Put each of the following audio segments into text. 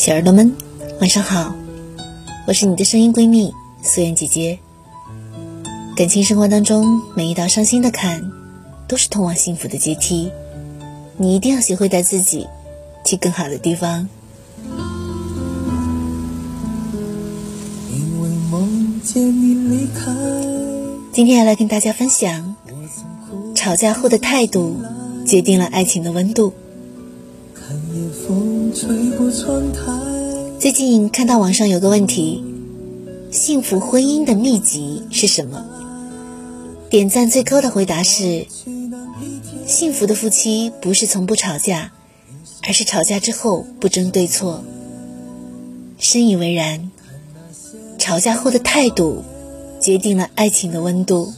小耳朵们，晚上好，我是你的声音闺蜜素颜姐姐。感情生活当中，每一道伤心的坎，都是通往幸福的阶梯。你一定要学会带自己去更好的地方。今天要来跟大家分享，吵架后的态度决定了爱情的温度。最近看到网上有个问题：幸福婚姻的秘籍是什么？点赞最高的回答是：幸福的夫妻不是从不吵架，而是吵架之后不争对错。深以为然，吵架后的态度决定了爱情的温度。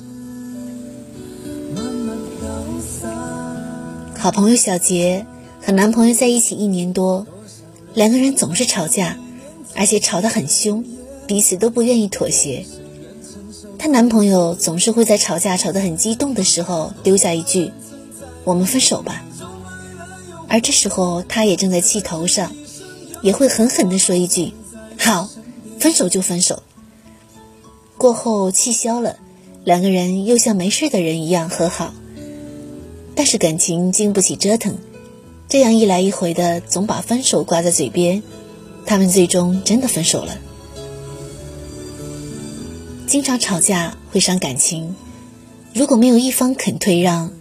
好朋友小杰。和男朋友在一起一年多，两个人总是吵架，而且吵得很凶，彼此都不愿意妥协。她男朋友总是会在吵架吵得很激动的时候丢下一句：“我们分手吧。”而这时候她也正在气头上，也会狠狠地说一句：“好，分手就分手。”过后气消了，两个人又像没事的人一样和好。但是感情经不起折腾。这样一来一回的，总把分手挂在嘴边，他们最终真的分手了。经常吵架会伤感情，如果没有一方肯退让，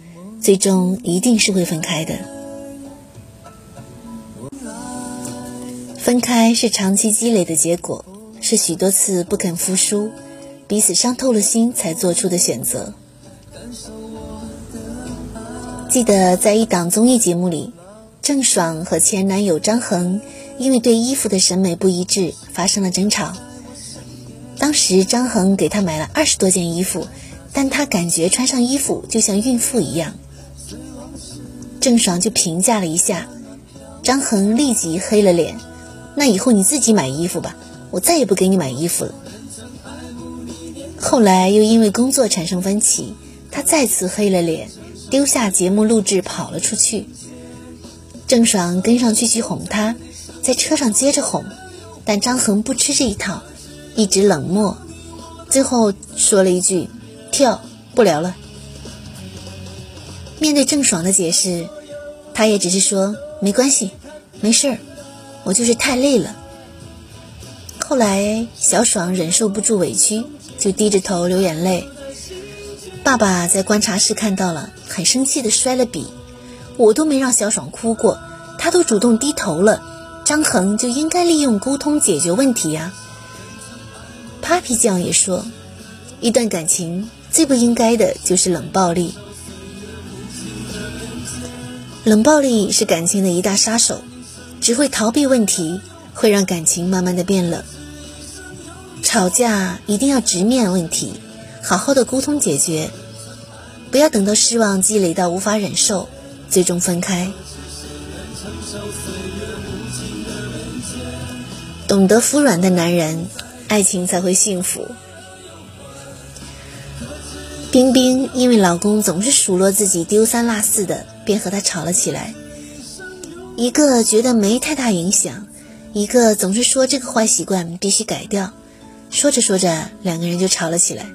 最终一定是会分开的。分开是长期积累的结果，是许多次不肯服输，彼此伤透了心才做出的选择。记得在一档综艺节目里。郑爽和前男友张恒因为对衣服的审美不一致发生了争吵。当时张恒给她买了二十多件衣服，但他感觉穿上衣服就像孕妇一样。郑爽就评价了一下，张恒立即黑了脸：“那以后你自己买衣服吧，我再也不给你买衣服了。”后来又因为工作产生分歧，他再次黑了脸，丢下节目录制跑了出去。郑爽跟上去去哄他，在车上接着哄，但张恒不吃这一套，一直冷漠，最后说了一句：“跳不聊了。”面对郑爽的解释，他也只是说：“没关系，没事儿，我就是太累了。”后来小爽忍受不住委屈，就低着头流眼泪。爸爸在观察室看到了，很生气的摔了笔。我都没让小爽哭过，他都主动低头了，张恒就应该利用沟通解决问题呀。Papi 酱也说，一段感情最不应该的就是冷暴力，冷暴力是感情的一大杀手，只会逃避问题，会让感情慢慢的变冷。吵架一定要直面问题，好好的沟通解决，不要等到失望积累到无法忍受。最终分开，懂得服软的男人，爱情才会幸福。冰冰因为老公总是数落自己丢三落四的，便和他吵了起来。一个觉得没太大影响，一个总是说这个坏习惯必须改掉。说着说着，两个人就吵了起来。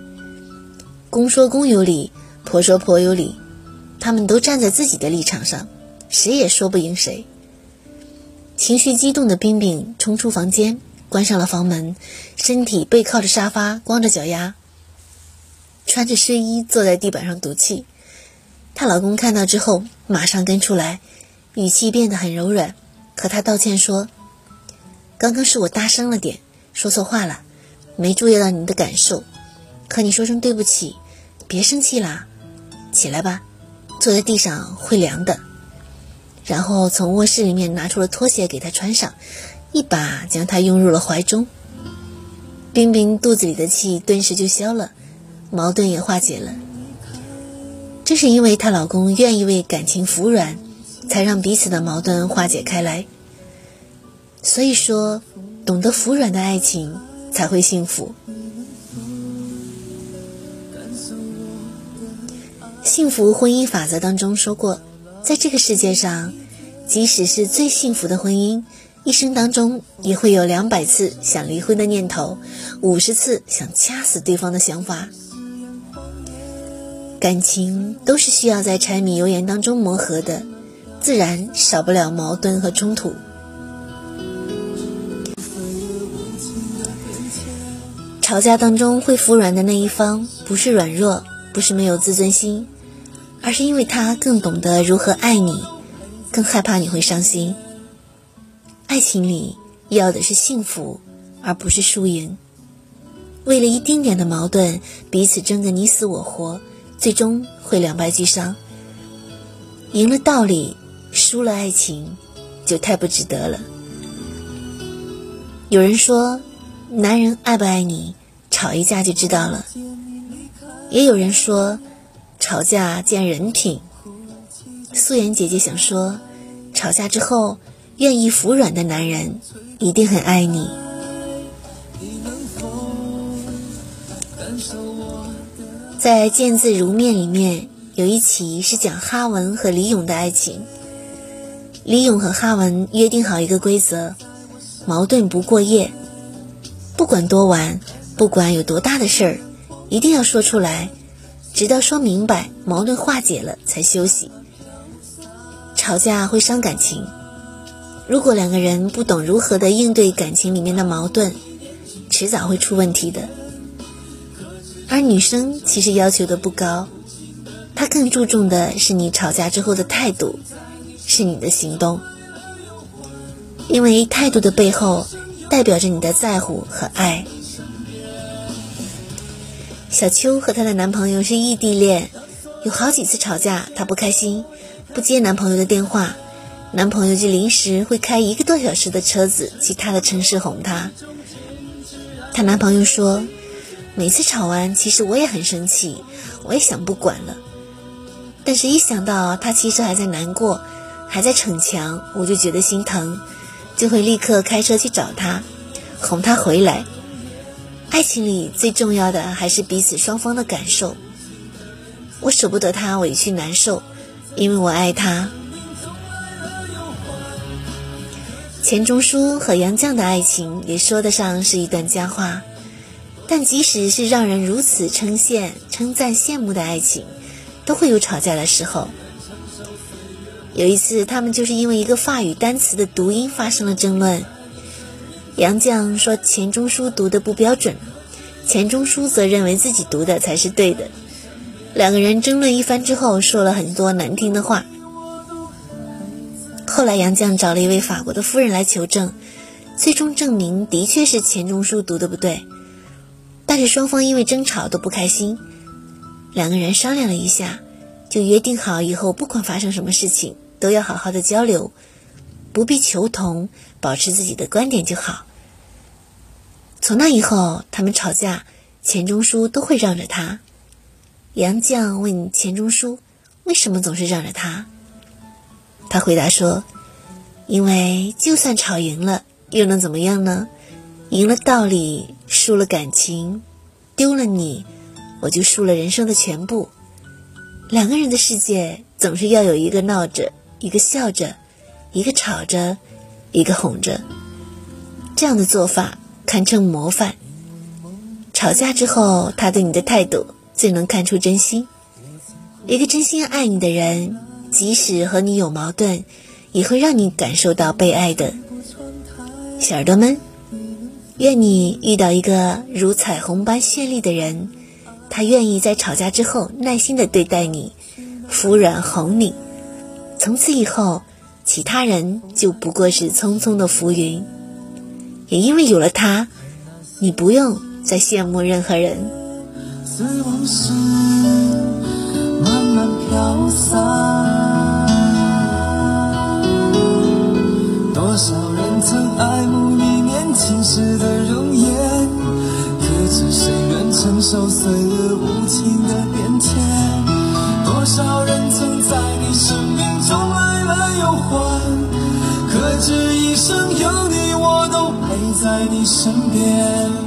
公说公有理，婆说婆有理。他们都站在自己的立场上，谁也说不赢谁。情绪激动的冰冰冲出房间，关上了房门，身体背靠着沙发，光着脚丫，穿着睡衣坐在地板上赌气。她老公看到之后，马上跟出来，语气变得很柔软，和她道歉说：“刚刚是我大声了点，说错话了，没注意到你的感受，和你说声对不起，别生气啦，起来吧。”坐在地上会凉的，然后从卧室里面拿出了拖鞋给他穿上，一把将他拥入了怀中。冰冰肚子里的气顿时就消了，矛盾也化解了。这是因为她老公愿意为感情服软，才让彼此的矛盾化解开来。所以说，懂得服软的爱情才会幸福。幸福婚姻法则当中说过，在这个世界上，即使是最幸福的婚姻，一生当中也会有两百次想离婚的念头，五十次想掐死对方的想法。感情都是需要在柴米油盐当中磨合的，自然少不了矛盾和冲突。吵架当中会服软的那一方，不是软弱，不是没有自尊心，而是因为他更懂得如何爱你，更害怕你会伤心。爱情里要的是幸福，而不是输赢。为了一丁点的矛盾，彼此争个你死我活，最终会两败俱伤。赢了道理，输了爱情，就太不值得了。有人说，男人爱不爱你，吵一架就知道了。也有人说，吵架见人品。素颜姐姐想说，吵架之后。愿意服软的男人，一定很爱你。在《见字如面》里面有一期是讲哈文和李勇的爱情。李勇和哈文约定好一个规则：矛盾不过夜，不管多晚，不管有多大的事儿，一定要说出来，直到说明白，矛盾化解了才休息。吵架会伤感情。如果两个人不懂如何的应对感情里面的矛盾，迟早会出问题的。而女生其实要求的不高，她更注重的是你吵架之后的态度，是你的行动。因为态度的背后，代表着你的在乎和爱。小秋和她的男朋友是异地恋，有好几次吵架，她不开心，不接男朋友的电话。男朋友就临时会开一个多小时的车子去她的城市哄她。她男朋友说，每次吵完，其实我也很生气，我也想不管了。但是，一想到她其实还在难过，还在逞强，我就觉得心疼，就会立刻开车去找她，哄她回来。爱情里最重要的还是彼此双方的感受。我舍不得他委屈难受，因为我爱他。钱钟书和杨绛的爱情也说得上是一段佳话，但即使是让人如此称羡、称赞、羡慕的爱情，都会有吵架的时候。有一次，他们就是因为一个法语单词的读音发生了争论。杨绛说钱钟书读的不标准，钱钟书则认为自己读的才是对的。两个人争论一番之后，说了很多难听的话。后来，杨绛找了一位法国的夫人来求证，最终证明的确是钱钟书读的不对。但是双方因为争吵都不开心，两个人商量了一下，就约定好以后不管发生什么事情都要好好的交流，不必求同，保持自己的观点就好。从那以后，他们吵架，钱钟书都会让着他。杨绛问钱钟书，为什么总是让着他？他回答说：“因为就算吵赢了，又能怎么样呢？赢了道理，输了感情，丢了你，我就输了人生的全部。两个人的世界，总是要有一个闹着，一个笑着，一个吵着，一个哄着。这样的做法堪称模范。吵架之后，他对你的态度最能看出真心。一个真心爱你的人。”即使和你有矛盾，也会让你感受到被爱的。小耳朵们，愿你遇到一个如彩虹般绚丽的人，他愿意在吵架之后耐心的对待你，服软哄你。从此以后，其他人就不过是匆匆的浮云。也因为有了他，你不用再羡慕任何人。慢慢飘散。多少人曾爱慕你年轻时的容颜，可知谁愿承受岁月无情的变迁？多少人曾在你生命中可知一生有你，我都陪在你身边。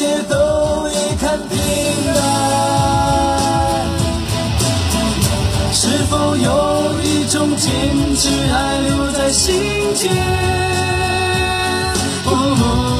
一切都已看平淡，是否有一种坚持还留在心间？哦